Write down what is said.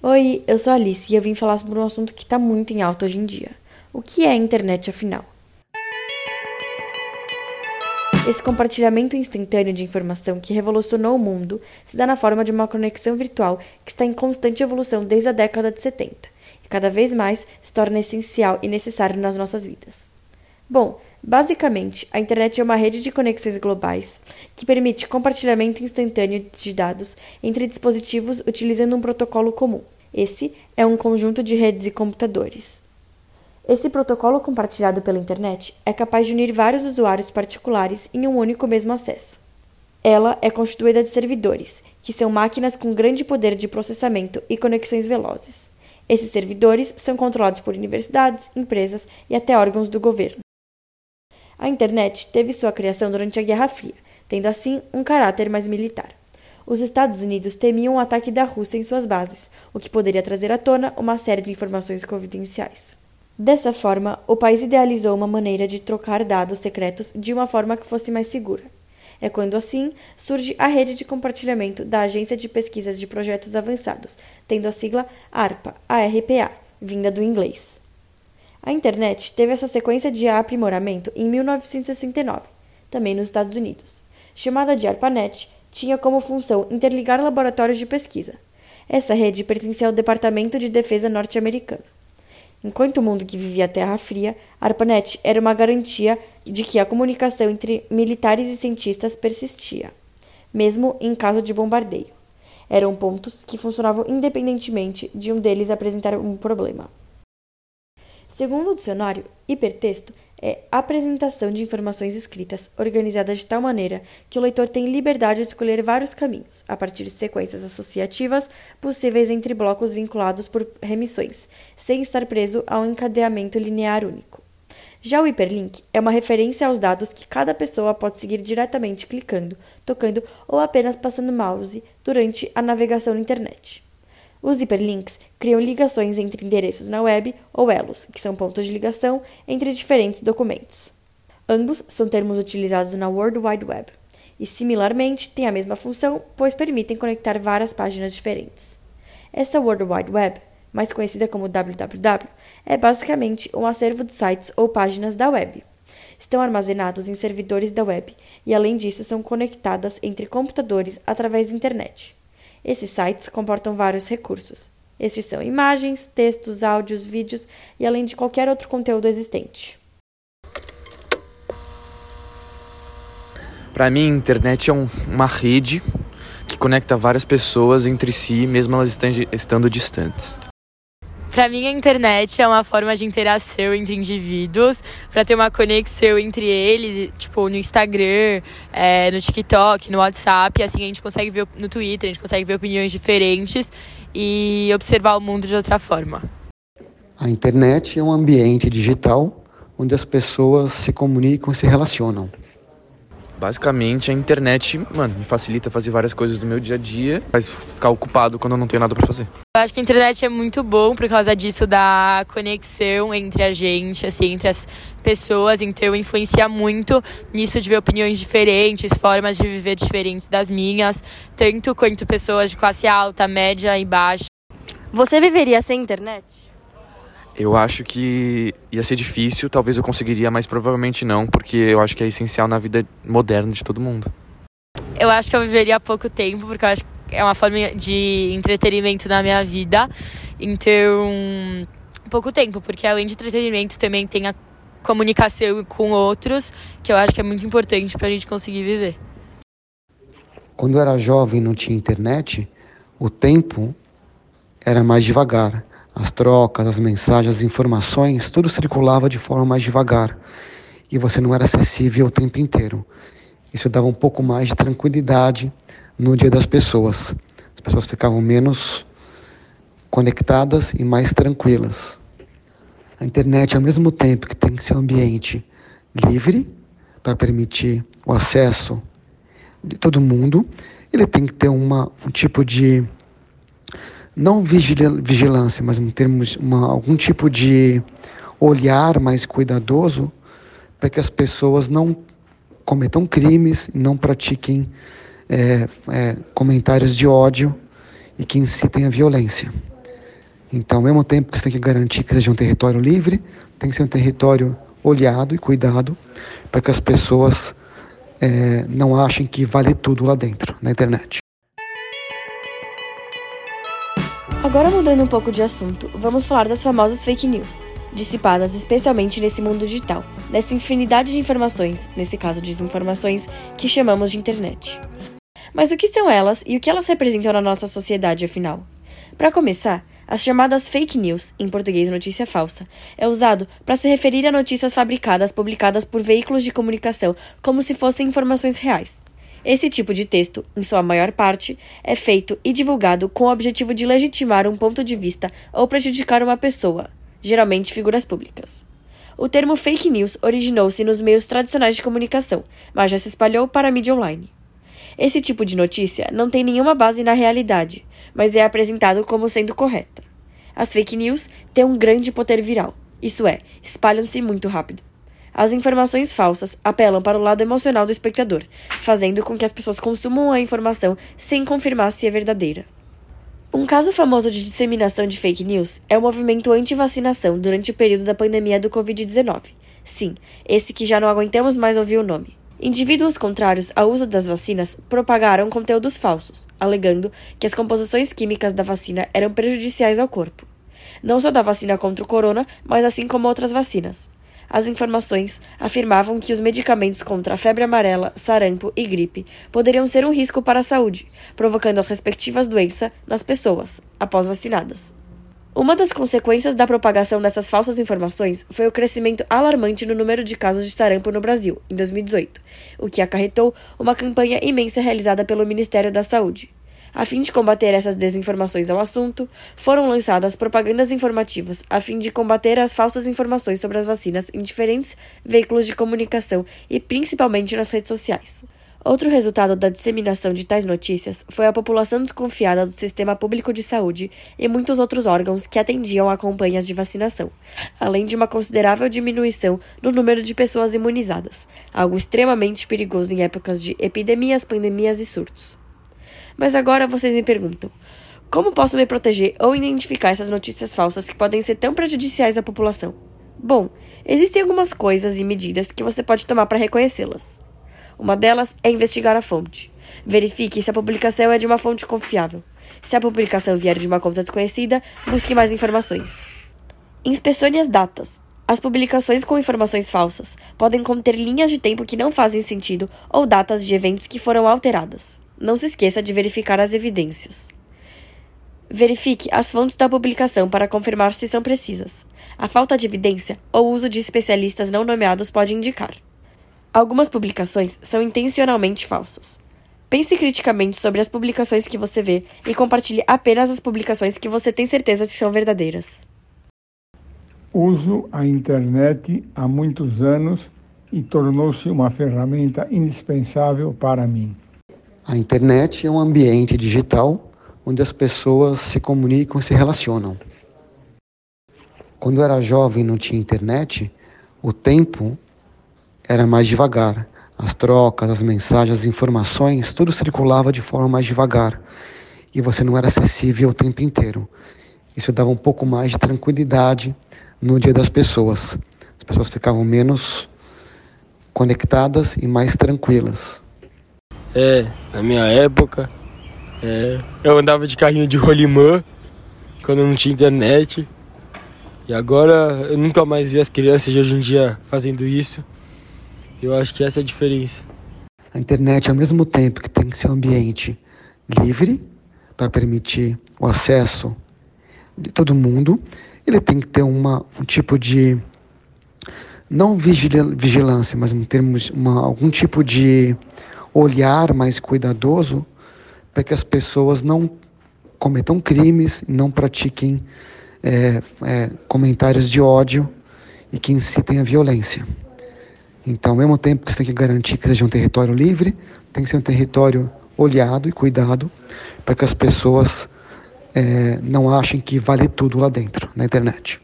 Oi, eu sou a Alice e eu vim falar sobre um assunto que está muito em alta hoje em dia. O que é a internet afinal? Esse compartilhamento instantâneo de informação que revolucionou o mundo se dá na forma de uma conexão virtual que está em constante evolução desde a década de 70 e cada vez mais se torna essencial e necessário nas nossas vidas. Bom, basicamente, a internet é uma rede de conexões globais que permite compartilhamento instantâneo de dados entre dispositivos utilizando um protocolo comum. Esse é um conjunto de redes e computadores. Esse protocolo compartilhado pela internet é capaz de unir vários usuários particulares em um único mesmo acesso. Ela é constituída de servidores, que são máquinas com grande poder de processamento e conexões velozes. Esses servidores são controlados por universidades, empresas e até órgãos do governo. A internet teve sua criação durante a Guerra Fria, tendo assim um caráter mais militar. Os Estados Unidos temiam o ataque da Rússia em suas bases, o que poderia trazer à tona uma série de informações confidenciais. Dessa forma, o país idealizou uma maneira de trocar dados secretos de uma forma que fosse mais segura. É quando assim surge a rede de compartilhamento da Agência de Pesquisas de Projetos Avançados, tendo a sigla ARPA, ARPA, vinda do inglês. A internet teve essa sequência de aprimoramento em 1969, também nos Estados Unidos. Chamada de ARPANET, tinha como função interligar laboratórios de pesquisa. Essa rede pertencia ao Departamento de Defesa norte-americano. Enquanto o mundo que vivia a Terra Fria, ARPANET era uma garantia de que a comunicação entre militares e cientistas persistia, mesmo em caso de bombardeio. Eram pontos que funcionavam independentemente de um deles apresentar um problema. Segundo o dicionário, hipertexto é apresentação de informações escritas organizada de tal maneira que o leitor tem liberdade de escolher vários caminhos, a partir de sequências associativas possíveis entre blocos vinculados por remissões, sem estar preso a um encadeamento linear único. Já o hiperlink é uma referência aos dados que cada pessoa pode seguir diretamente clicando, tocando ou apenas passando mouse durante a navegação na internet. Os hiperlinks criam ligações entre endereços na web ou elos, que são pontos de ligação entre diferentes documentos. Ambos são termos utilizados na World Wide Web e, similarmente, têm a mesma função, pois permitem conectar várias páginas diferentes. Essa World Wide Web, mais conhecida como www, é basicamente um acervo de sites ou páginas da web. Estão armazenados em servidores da web e, além disso, são conectadas entre computadores através da internet. Esses sites comportam vários recursos. Estes são imagens, textos, áudios, vídeos e além de qualquer outro conteúdo existente. Para mim, a internet é um, uma rede que conecta várias pessoas entre si, mesmo elas estando distantes. Para mim, a internet é uma forma de interação entre indivíduos, para ter uma conexão entre eles, tipo, no Instagram, é, no TikTok, no WhatsApp. Assim, a gente consegue ver no Twitter, a gente consegue ver opiniões diferentes e observar o mundo de outra forma. A internet é um ambiente digital onde as pessoas se comunicam e se relacionam. Basicamente, a internet, mano, me facilita fazer várias coisas do meu dia a dia, mas ficar ocupado quando eu não tenho nada para fazer. Eu acho que a internet é muito bom por causa disso da conexão entre a gente, assim, entre as pessoas, então influencia muito nisso de ver opiniões diferentes, formas de viver diferentes das minhas, tanto quanto pessoas de classe alta, média e baixa. Você viveria sem internet? Eu acho que ia ser difícil, talvez eu conseguiria, mas provavelmente não, porque eu acho que é essencial na vida moderna de todo mundo. Eu acho que eu viveria pouco tempo, porque eu acho que é uma forma de entretenimento na minha vida. Então, pouco tempo, porque além de entretenimento também tem a comunicação com outros, que eu acho que é muito importante para a gente conseguir viver. Quando eu era jovem e não tinha internet, o tempo era mais devagar as trocas, as mensagens, as informações, tudo circulava de forma mais devagar e você não era acessível o tempo inteiro. Isso dava um pouco mais de tranquilidade no dia das pessoas. As pessoas ficavam menos conectadas e mais tranquilas. A internet, ao mesmo tempo que tem que ser um ambiente livre para permitir o acesso de todo mundo, ele tem que ter uma, um tipo de não vigilância, mas termos uma, algum tipo de olhar mais cuidadoso para que as pessoas não cometam crimes, não pratiquem é, é, comentários de ódio e que incitem a violência. Então, ao mesmo tempo que você tem que garantir que seja um território livre, tem que ser um território olhado e cuidado para que as pessoas é, não achem que vale tudo lá dentro, na internet. Agora, mudando um pouco de assunto, vamos falar das famosas fake news, dissipadas especialmente nesse mundo digital, nessa infinidade de informações, nesse caso desinformações, que chamamos de internet. Mas o que são elas e o que elas representam na nossa sociedade, afinal? Para começar, as chamadas fake news, em português notícia falsa, é usado para se referir a notícias fabricadas publicadas por veículos de comunicação como se fossem informações reais. Esse tipo de texto, em sua maior parte, é feito e divulgado com o objetivo de legitimar um ponto de vista ou prejudicar uma pessoa, geralmente figuras públicas. O termo fake news originou-se nos meios tradicionais de comunicação, mas já se espalhou para a mídia online. Esse tipo de notícia não tem nenhuma base na realidade, mas é apresentado como sendo correta. As fake news têm um grande poder viral, isso é, espalham-se muito rápido. As informações falsas apelam para o lado emocional do espectador, fazendo com que as pessoas consumam a informação sem confirmar se é verdadeira. Um caso famoso de disseminação de fake news é o movimento anti-vacinação durante o período da pandemia do Covid-19. Sim, esse que já não aguentamos mais ouvir o nome. Indivíduos contrários ao uso das vacinas propagaram conteúdos falsos, alegando que as composições químicas da vacina eram prejudiciais ao corpo. Não só da vacina contra o corona, mas assim como outras vacinas. As informações afirmavam que os medicamentos contra a febre amarela, sarampo e gripe poderiam ser um risco para a saúde, provocando as respectivas doenças nas pessoas, após vacinadas. Uma das consequências da propagação dessas falsas informações foi o crescimento alarmante no número de casos de sarampo no Brasil, em 2018, o que acarretou uma campanha imensa realizada pelo Ministério da Saúde. A fim de combater essas desinformações ao assunto, foram lançadas propagandas informativas a fim de combater as falsas informações sobre as vacinas em diferentes veículos de comunicação e principalmente nas redes sociais. Outro resultado da disseminação de tais notícias foi a população desconfiada do sistema público de saúde e muitos outros órgãos que atendiam a campanhas de vacinação, além de uma considerável diminuição no número de pessoas imunizadas, algo extremamente perigoso em épocas de epidemias, pandemias e surtos. Mas agora vocês me perguntam: como posso me proteger ou identificar essas notícias falsas que podem ser tão prejudiciais à população? Bom, existem algumas coisas e medidas que você pode tomar para reconhecê-las. Uma delas é investigar a fonte. Verifique se a publicação é de uma fonte confiável. Se a publicação vier de uma conta desconhecida, busque mais informações. Inspecione as datas. As publicações com informações falsas podem conter linhas de tempo que não fazem sentido ou datas de eventos que foram alteradas. Não se esqueça de verificar as evidências. Verifique as fontes da publicação para confirmar se são precisas. A falta de evidência ou uso de especialistas não nomeados pode indicar. Algumas publicações são intencionalmente falsas. Pense criticamente sobre as publicações que você vê e compartilhe apenas as publicações que você tem certeza que são verdadeiras. Uso a internet há muitos anos e tornou-se uma ferramenta indispensável para mim. A internet é um ambiente digital onde as pessoas se comunicam e se relacionam. Quando eu era jovem e não tinha internet, o tempo era mais devagar. As trocas, as mensagens, as informações, tudo circulava de forma mais devagar. E você não era acessível o tempo inteiro. Isso dava um pouco mais de tranquilidade no dia das pessoas. As pessoas ficavam menos conectadas e mais tranquilas. É, na minha época, é, eu andava de carrinho de rolimã quando não tinha internet. E agora eu nunca mais vi as crianças de hoje em dia fazendo isso. Eu acho que essa é a diferença. A internet, ao mesmo tempo que tem que ser um ambiente livre para permitir o acesso de todo mundo, ele tem que ter uma, um tipo de não vigilância, mas em termos uma, algum tipo de olhar mais cuidadoso para que as pessoas não cometam crimes, não pratiquem é, é, comentários de ódio e que incitem a violência. Então, ao mesmo tempo que você tem que garantir que seja um território livre, tem que ser um território olhado e cuidado para que as pessoas é, não achem que vale tudo lá dentro, na internet.